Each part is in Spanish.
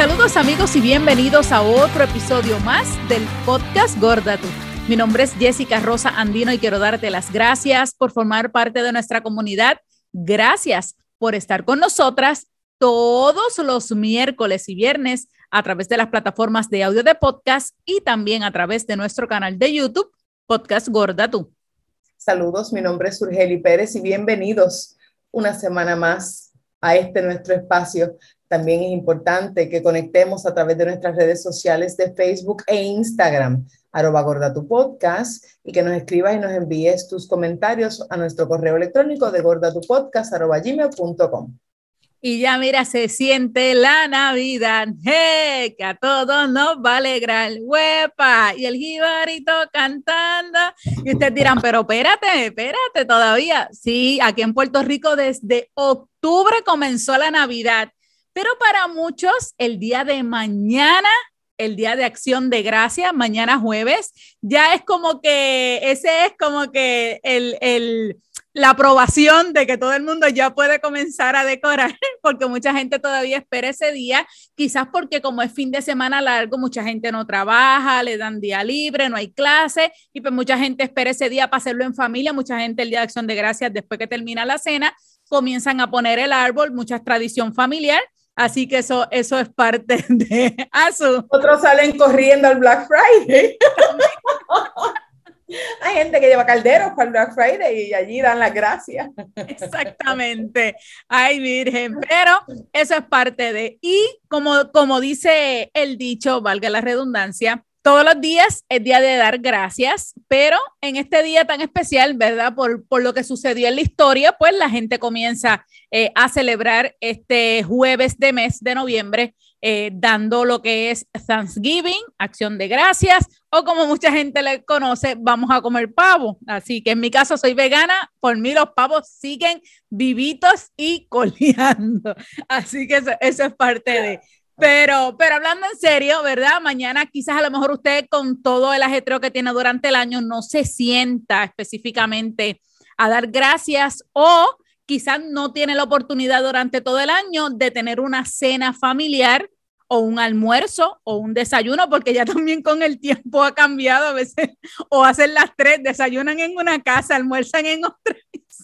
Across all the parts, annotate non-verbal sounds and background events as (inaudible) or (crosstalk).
Saludos amigos y bienvenidos a otro episodio más del podcast Gorda Tú. Mi nombre es Jessica Rosa Andino y quiero darte las gracias por formar parte de nuestra comunidad. Gracias por estar con nosotras todos los miércoles y viernes a través de las plataformas de audio de podcast y también a través de nuestro canal de YouTube, Podcast Gorda Tú. Saludos, mi nombre es Urgeli Pérez y bienvenidos una semana más a este nuestro espacio también es importante que conectemos a través de nuestras redes sociales de Facebook e Instagram, arroba gorda tu podcast, y que nos escribas y nos envíes tus comentarios a nuestro correo electrónico de gordatupodcast arroba gmail.com. Y ya mira, se siente la Navidad, hey, que a todos nos va a alegrar, huepa, y el jibarito cantando. Y ustedes dirán, pero espérate, espérate todavía. Sí, aquí en Puerto Rico desde octubre comenzó la Navidad pero para muchos, el día de mañana, el día de acción de gracia, mañana jueves, ya es como que ese es como que el, el, la aprobación de que todo el mundo ya puede comenzar a decorar, (laughs) porque mucha gente todavía espera ese día, quizás porque como es fin de semana largo, mucha gente no trabaja, le dan día libre, no hay clase, y pues mucha gente espera ese día para hacerlo en familia, mucha gente el día de acción de gracias, después que termina la cena, comienzan a poner el árbol, mucha tradición familiar, Así que eso, eso es parte (laughs) de ASU. Otros salen corriendo al Black Friday. (laughs) Hay gente que lleva calderos para el Black Friday y allí dan las gracias. Exactamente. Ay, Virgen. Pero eso es parte de. Y como, como dice el dicho, valga la redundancia, todos los días es día de dar gracias, pero en este día tan especial, ¿verdad? Por, por lo que sucedió en la historia, pues la gente comienza eh, a celebrar este jueves de mes de noviembre, eh, dando lo que es Thanksgiving, acción de gracias, o como mucha gente le conoce, vamos a comer pavo. Así que en mi caso soy vegana, por mí los pavos siguen vivitos y (laughs) coleando. Así que eso, eso es parte de... Pero, pero hablando en serio, ¿verdad? Mañana quizás a lo mejor usted con todo el ajetreo que tiene durante el año no se sienta específicamente a dar gracias o quizás no tiene la oportunidad durante todo el año de tener una cena familiar o un almuerzo o un desayuno, porque ya (laughs) también con el tiempo ha cambiado a veces, o hacen las tres, desayunan en una casa, almuerzan en otra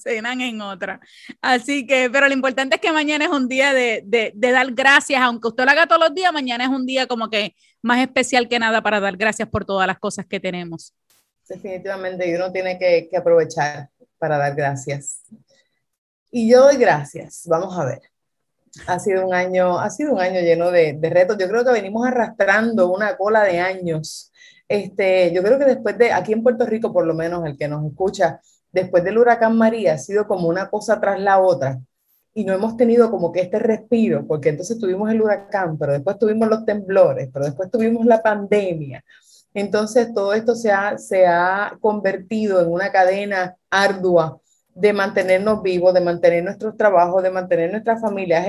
cenan en otra. Así que, pero lo importante es que mañana es un día de, de, de, dar gracias, aunque usted lo haga todos los días, mañana es un día como que más especial que nada para dar gracias por todas las cosas que tenemos. Definitivamente, uno tiene que, que aprovechar para dar gracias. Y yo doy gracias. Vamos a ver. Ha sido un año, ha sido un año lleno de, de, retos. Yo creo que venimos arrastrando una cola de años. Este, yo creo que después de, aquí en Puerto Rico, por lo menos el que nos escucha, después del huracán María, ha sido como una cosa tras la otra. Y no hemos tenido como que este respiro, porque entonces tuvimos el huracán, pero después tuvimos los temblores, pero después tuvimos la pandemia. Entonces todo esto se ha, se ha convertido en una cadena ardua de mantenernos vivos, de mantener nuestros trabajos, de mantener nuestras familias,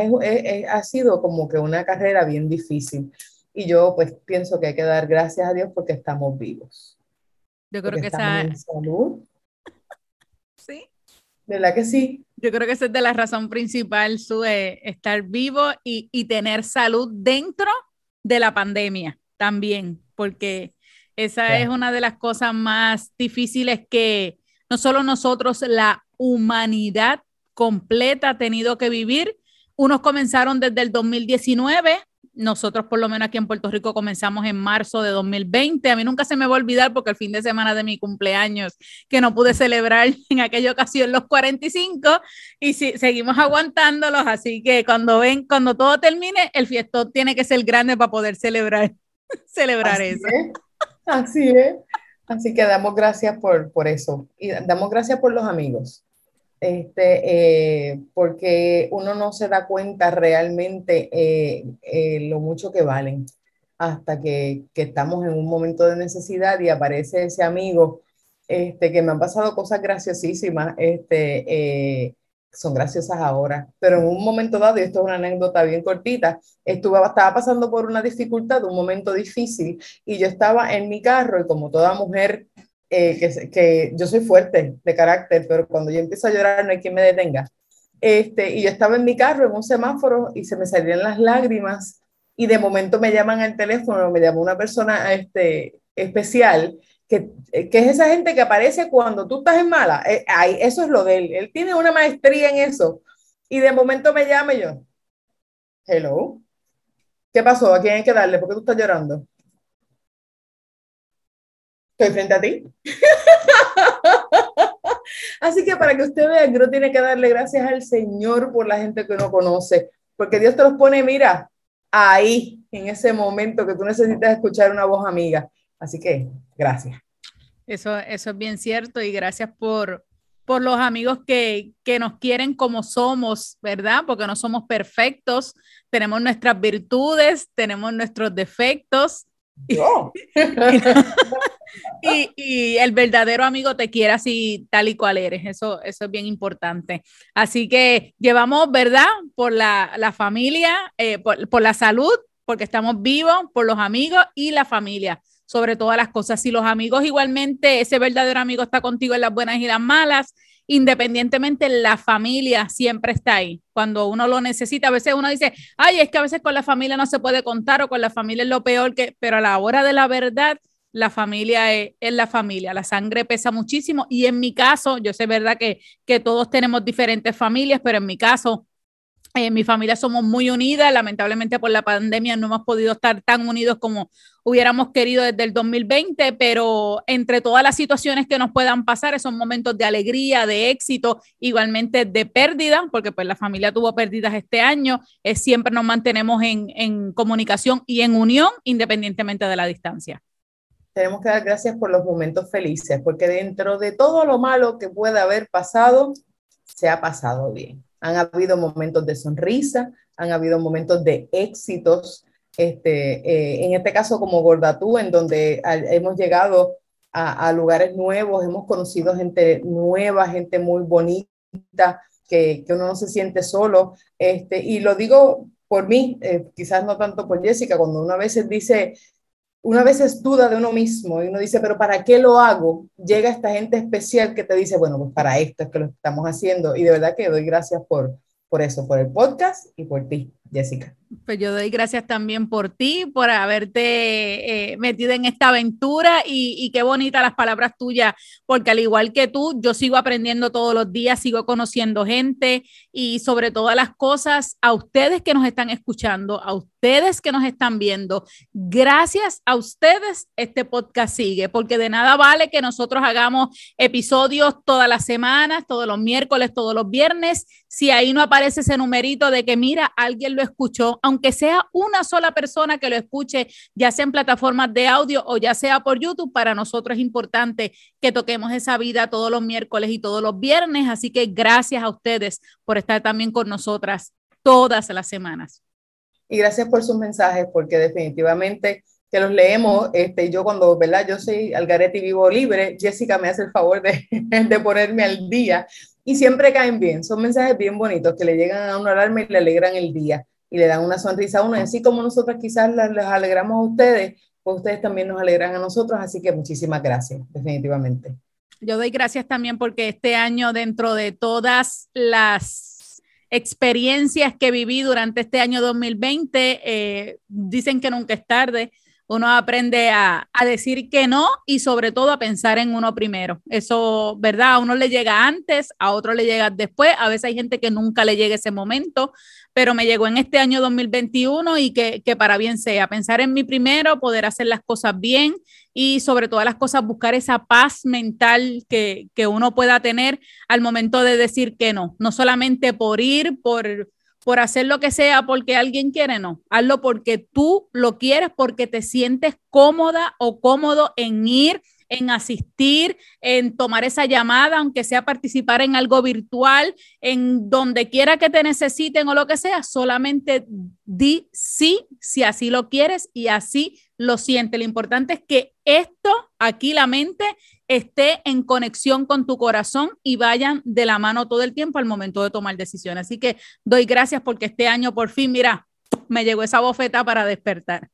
ha sido como que una carrera bien difícil. Y yo pues pienso que hay que dar gracias a Dios porque estamos vivos. Yo creo que esa... salud. Sí. ¿Verdad que sí? Yo creo que esa es de la razón principal, su estar vivo y, y tener salud dentro de la pandemia también, porque esa es una de las cosas más difíciles que no solo nosotros, la humanidad completa ha tenido que vivir. Unos comenzaron desde el 2019, nosotros por lo menos aquí en Puerto Rico comenzamos en marzo de 2020. A mí nunca se me va a olvidar porque el fin de semana de mi cumpleaños que no pude celebrar (laughs) en aquella ocasión los 45 y si, seguimos aguantándolos, así que cuando ven, cuando todo termine, el fiestón tiene que ser grande para poder celebrar, (laughs) celebrar así eso. Es, así es. Así que damos gracias por, por eso y damos gracias por los amigos, este, eh, porque uno no se da cuenta realmente eh, eh, lo mucho que valen hasta que, que, estamos en un momento de necesidad y aparece ese amigo, este, que me han pasado cosas graciosísimas, este, son graciosas ahora, pero en un momento dado, y esto es una anécdota bien cortita, estuve, estaba pasando por una dificultad, un momento difícil, y yo estaba en mi carro, y como toda mujer, eh, que, que, yo soy fuerte de carácter, pero cuando yo empiezo a llorar no hay quien me detenga. Este, y yo estaba en mi carro en un semáforo y se me salían las lágrimas y de momento me llaman al teléfono, me llama una persona este, especial, que, que, es esa gente que aparece cuando tú estás en mala. Eh, eso es lo de él. Él tiene una maestría en eso. Y de momento me llama y yo, hello, ¿qué pasó? ¿A quién hay que darle? ¿Por qué tú estás llorando? Estoy frente a ti. (laughs) Así que para que usted vea que uno tiene que darle gracias al Señor por la gente que uno conoce, porque Dios te los pone, mira, ahí, en ese momento que tú necesitas escuchar una voz amiga. Así que, gracias. Eso, eso es bien cierto y gracias por, por los amigos que, que nos quieren como somos, ¿verdad? Porque no somos perfectos, tenemos nuestras virtudes, tenemos nuestros defectos. y, y, (laughs) (laughs) el verdadero amigo te quiere así tal y cual eres. Eso, eso es bien importante. Así que llevamos, ¿verdad? Por la, la familia, eh, por, por la salud, porque estamos vivos, por los amigos y la familia sobre todas las cosas. Si los amigos igualmente, ese verdadero amigo está contigo en las buenas y las malas, independientemente la familia siempre está ahí. Cuando uno lo necesita, a veces uno dice, ay, es que a veces con la familia no se puede contar o con la familia es lo peor que, pero a la hora de la verdad, la familia es, la familia, la sangre pesa muchísimo y en mi caso, yo sé verdad que, que todos tenemos diferentes familias, pero en mi caso, en mi familia somos muy unidas, lamentablemente por la pandemia no hemos podido estar tan unidos como hubiéramos querido desde el 2020, pero entre todas las situaciones que nos puedan pasar, esos momentos de alegría, de éxito, igualmente de pérdida, porque pues la familia tuvo pérdidas este año, es, siempre nos mantenemos en, en comunicación y en unión independientemente de la distancia tenemos que dar gracias por los momentos felices, porque dentro de todo lo malo que pueda haber pasado, se ha pasado bien han habido momentos de sonrisa, han habido momentos de éxitos, este, eh, en este caso como Gordatú, en donde hemos llegado a, lugares nuevos, hemos conocido gente nueva, gente muy bonita, que, que uno no se siente solo. Este, y lo digo por mí, eh, quizás no tanto por Jessica, cuando uno a veces dice, una vez duda de uno mismo y uno dice, pero ¿para qué lo hago? Llega esta gente especial que te dice, bueno, pues para esto es que lo estamos haciendo. Y de verdad que doy gracias por, por eso, por el podcast y por ti, Jessica. Pues yo doy gracias también por ti, por haberte eh, metido en esta aventura y, y, qué bonitas las palabras tuyas, porque al igual que tú, yo sigo aprendiendo todos los días, sigo conociendo gente y sobre todas las cosas, a ustedes que nos están escuchando, a ustedes que nos están viendo, gracias a ustedes este podcast sigue, porque de nada vale que nosotros hagamos episodios todas las semanas, todos los miércoles, todos los viernes, si ahí no aparece ese numerito de que mira, alguien lo escuchó aunque sea una sola persona que lo escuche, ya sea en plataformas de audio o ya sea por YouTube, para nosotros es importante que toquemos esa vida todos los miércoles y todos los viernes. Así que gracias a ustedes por estar también con nosotras todas las semanas. Y gracias por sus mensajes, porque definitivamente que los leemos, este, yo cuando, ¿verdad? Yo soy Algarete vivo libre, Jessica me hace el favor de, (laughs) de ponerme al día y siempre caen bien, son mensajes bien bonitos que le llegan a una alarma y le alegran el día y le dan una sonrisa a uno. Y así como nosotros quizás les alegramos a ustedes, pues ustedes también nos alegran a nosotros. Así que muchísimas gracias, definitivamente. Yo doy gracias también porque este año, dentro de todas las experiencias que viví durante este año 2020, eh, dicen que nunca es tarde uno aprende a, decir que no y sobre todo a pensar en uno primero. Eso, ¿verdad? A uno le llega antes, a otro le llega después. A veces hay gente que nunca le llega ese momento, pero me llegó en este año 2021 y que, que para bien sea. Pensar en mí primero, poder hacer las cosas bien y sobre todas las cosas buscar esa paz mental que, que uno pueda tener al momento de decir que no. No solamente por ir, por por hacer lo que sea porque alguien quiere, no. Hazlo porque tú lo quieres, porque te sientes cómoda o cómodo en ir, en asistir, en tomar esa llamada, aunque sea participar en algo virtual, en donde quiera que te necesiten o lo que sea, solamente di sí si así lo quieres y así lo sientes. Lo importante es que esto, aquí la mente, esté en conexión con tu corazón y vayan de la mano todo el tiempo al momento de tomar decisiones. Así que doy gracias porque este año por fin, mira, me llegó esa bofeta para despertar.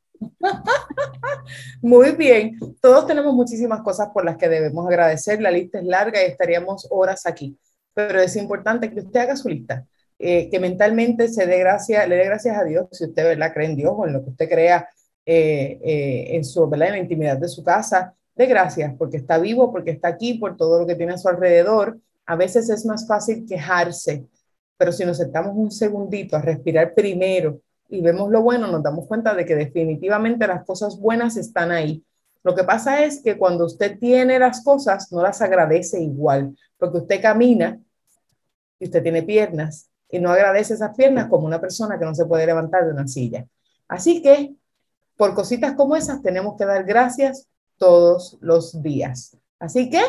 Muy bien, todos tenemos muchísimas cosas por las que debemos agradecer. La lista es larga y estaríamos horas aquí, pero es importante que usted haga su lista eh, que mentalmente se dé gracia, le dé gracias a Dios, si usted ¿verdad? cree en Dios o en lo que usted crea eh, eh, en, su, ¿verdad? en la intimidad de su casa, de gracias porque está vivo, porque está aquí, por todo lo que tiene a su alrededor. A veces es más fácil quejarse, pero si nos sentamos un segundito a respirar primero y vemos lo bueno, nos damos cuenta de que definitivamente las cosas buenas están ahí. Lo que pasa es que cuando usted tiene las cosas, no las agradece igual, porque usted camina y usted tiene piernas y no agradece esas piernas como una persona que no se puede levantar de una silla. Así que por cositas como esas tenemos que dar gracias todos los días. Así que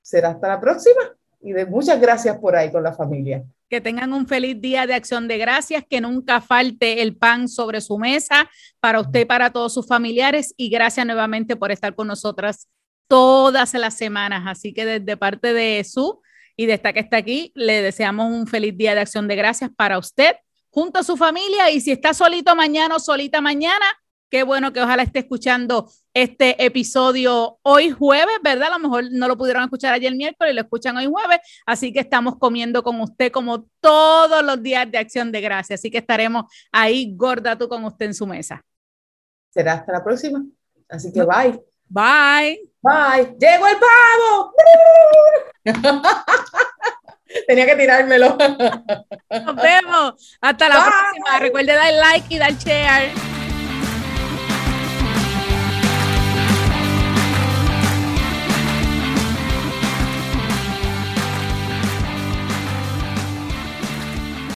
será hasta la próxima y de muchas gracias por ahí con la familia. Que tengan un feliz día de acción de gracias, que nunca falte el pan sobre su mesa para usted y para todos sus familiares. Y gracias nuevamente por estar con nosotras todas las semanas. Así que desde parte de su y de esta que está aquí, le deseamos un feliz día de acción de gracias para usted, junto a su familia. Y si está solito mañana o solita mañana, Qué bueno que ojalá esté escuchando este episodio hoy jueves, ¿verdad? A lo mejor no lo pudieron escuchar ayer miércoles, lo escuchan hoy jueves, así que estamos comiendo con usted como todos los días de acción de gracia, así que estaremos ahí gorda tú con usted en su mesa. Será hasta la próxima, así que bye. Bye. Bye. Llegó el pavo. (laughs) Tenía que tirármelo. Nos vemos. Hasta la próxima. Recuerde dar like y dar share.